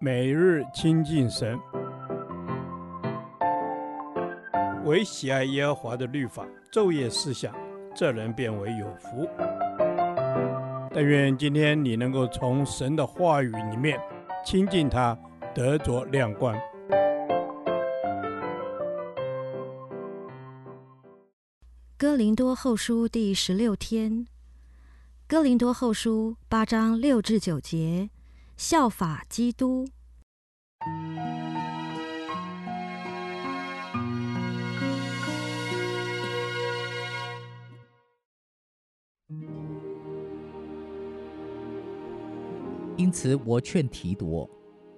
每日亲近神，唯喜爱耶和华的律法，昼夜思想，这人便为有福。但愿今天你能够从神的话语里面亲近他，得着亮光。哥林多后书第十六天，哥林多后书八章六至九节，效法基督。因此，我劝提多，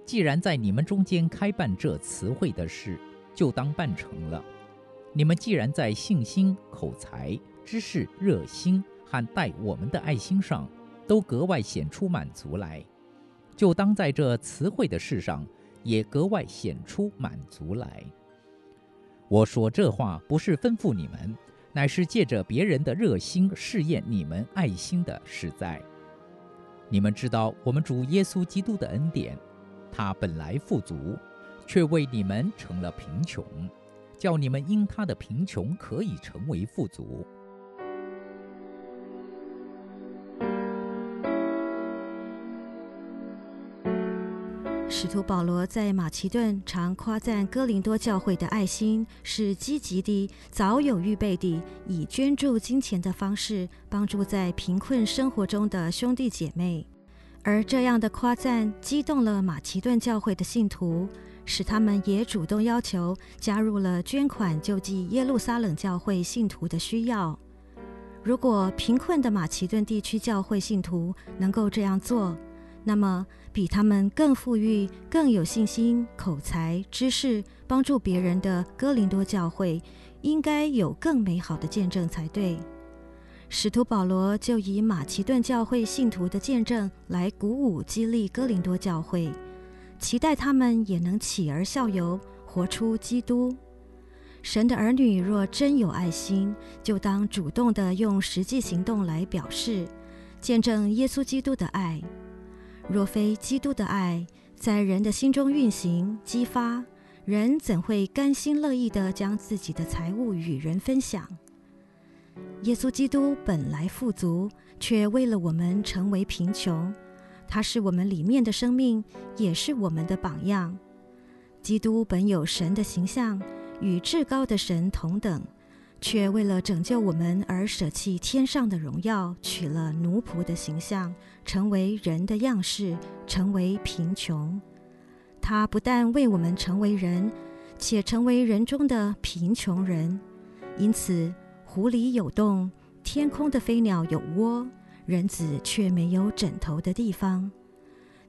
既然在你们中间开办这词汇的事，就当办成了。你们既然在信心、口才、知识、热心和待我们的爱心上，都格外显出满足来，就当在这词汇的事上，也格外显出满足来。我说这话不是吩咐你们，乃是借着别人的热心试验你们爱心的实在。你们知道我们主耶稣基督的恩典，他本来富足，却为你们成了贫穷，叫你们因他的贫穷可以成为富足。使徒保罗在马其顿常夸赞哥林多教会的爱心，是积极的、早有预备的，以捐助金钱的方式帮助在贫困生活中的兄弟姐妹。而这样的夸赞激动了马其顿教会的信徒，使他们也主动要求加入了捐款救济耶路撒冷教会信徒的需要。如果贫困的马其顿地区教会信徒能够这样做，那么，比他们更富裕、更有信心、口才、知识，帮助别人的哥林多教会，应该有更美好的见证才对。使徒保罗就以马其顿教会信徒的见证来鼓舞、激励哥林多教会，期待他们也能起而效尤，活出基督。神的儿女若真有爱心，就当主动地用实际行动来表示，见证耶稣基督的爱。若非基督的爱在人的心中运行激发，人怎会甘心乐意地将自己的财物与人分享？耶稣基督本来富足，却为了我们成为贫穷。他是我们里面的生命，也是我们的榜样。基督本有神的形象，与至高的神同等。却为了拯救我们而舍弃天上的荣耀，取了奴仆的形象，成为人的样式，成为贫穷。他不但为我们成为人，且成为人中的贫穷人。因此，湖里有洞，天空的飞鸟有窝，人子却没有枕头的地方。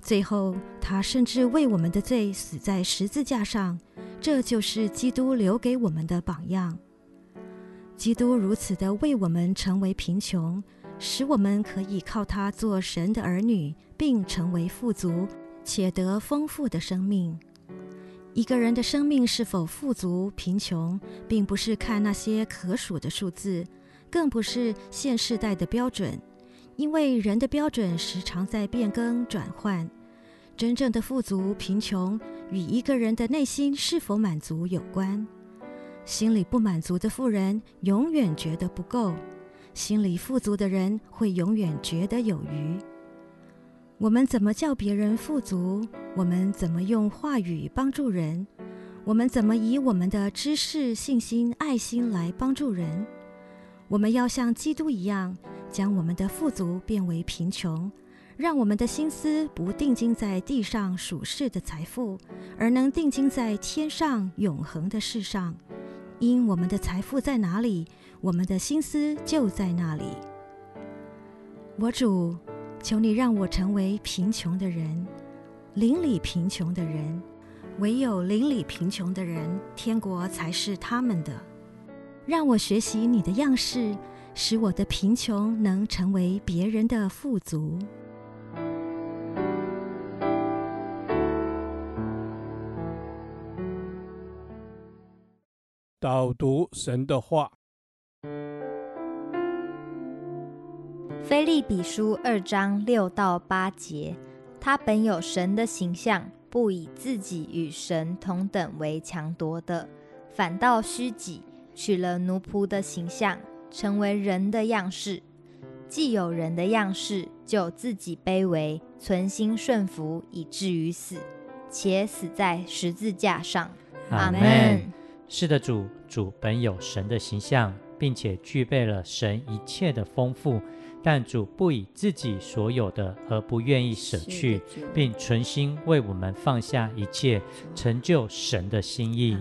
最后，他甚至为我们的罪死在十字架上。这就是基督留给我们的榜样。基督如此的为我们成为贫穷，使我们可以靠他做神的儿女，并成为富足，且得丰富的生命。一个人的生命是否富足贫穷，并不是看那些可数的数字，更不是现世代的标准，因为人的标准时常在变更转换。真正的富足贫穷，与一个人的内心是否满足有关。心里不满足的富人永远觉得不够，心里富足的人会永远觉得有余。我们怎么叫别人富足？我们怎么用话语帮助人？我们怎么以我们的知识、信心、爱心来帮助人？我们要像基督一样，将我们的富足变为贫穷，让我们的心思不定睛在地上属世的财富，而能定睛在天上永恒的事上。因我们的财富在哪里，我们的心思就在那里。我主，求你让我成为贫穷的人，邻里贫穷的人。唯有邻里贫穷的人，天国才是他们的。让我学习你的样式，使我的贫穷能成为别人的富足。导读神的话，菲利比书二章六到八节，他本有神的形象，不以自己与神同等为强夺的，反倒虚己，取了奴仆的形象，成为人的样式。既有人的样式，就自己卑微，存心顺服，以至于死，且死在十字架上。阿们。是的，主，主本有神的形象，并且具备了神一切的丰富，但主不以自己所有的而不愿意舍去，并存心为我们放下一切，成就神的心意。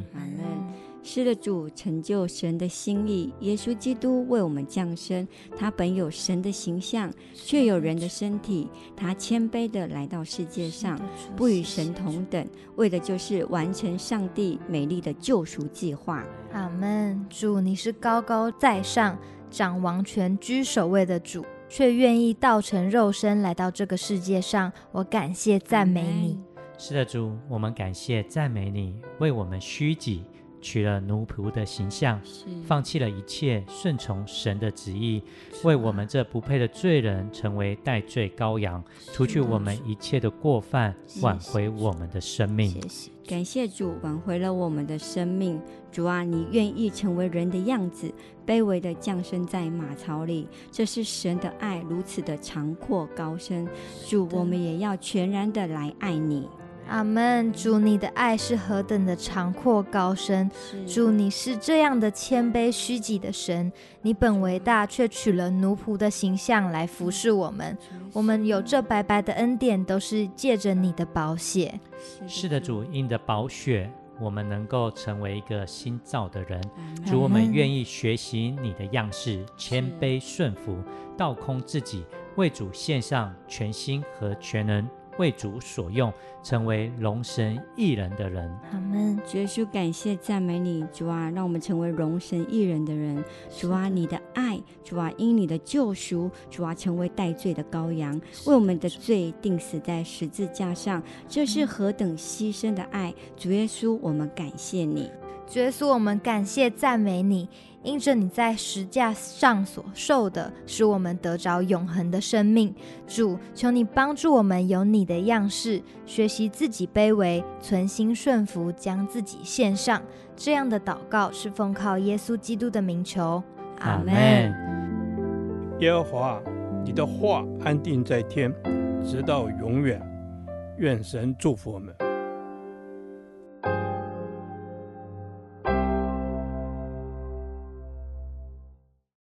是的，主成就神的心意。耶稣基督为我们降生，他本有神的形象，却有人的身体。他谦卑的来到世界上，不与神同等，为的就是完成上帝美丽的救赎计划。阿门。主，你是高高在上、掌王权、居首位的主，却愿意道成肉身来到这个世界上。我感谢赞美你。是的，主，我们感谢赞美你，为我们虚己。取了奴仆的形象，放弃了一切，顺从神的旨意，为我们这不配的罪人成为代罪羔羊，除去我们一切的过犯，挽回我们的生命。谢谢，感谢主挽回了我们的生命。主啊，你愿意成为人的样子，卑微的降生在马槽里，这是神的爱如此的长阔高深。主，我们也要全然的来爱你。阿门。主，你的爱是何等的长阔高深！主，你是这样的谦卑虚己的神。你本为大，却取了奴仆的形象来服侍我们。我们有这白白的恩典，都是借着你的宝血。是的，主，因的宝血，我们能够成为一个新造的人。主，我们愿意学习你的样式，谦卑顺服，倒空自己，为主献上全心和全人。为主所用，成为荣神益人的人。阿门。耶稣，感谢赞美你，主啊，让我们成为荣神益人的人。主啊，你的爱，主啊，因你的救赎，主啊，成为代罪的羔羊，为我们的罪定死在十字架上。这是何等牺牲的爱！主耶稣，我们感谢你。主耶稣，我们感谢赞美你。因着你在十架上所受的，使我们得着永恒的生命。主，求你帮助我们有你的样式，学习自己卑微，存心顺服，将自己献上。这样的祷告是奉靠耶稣基督的名求。阿门。耶和华，你的话安定在天，直到永远。愿神祝福我们。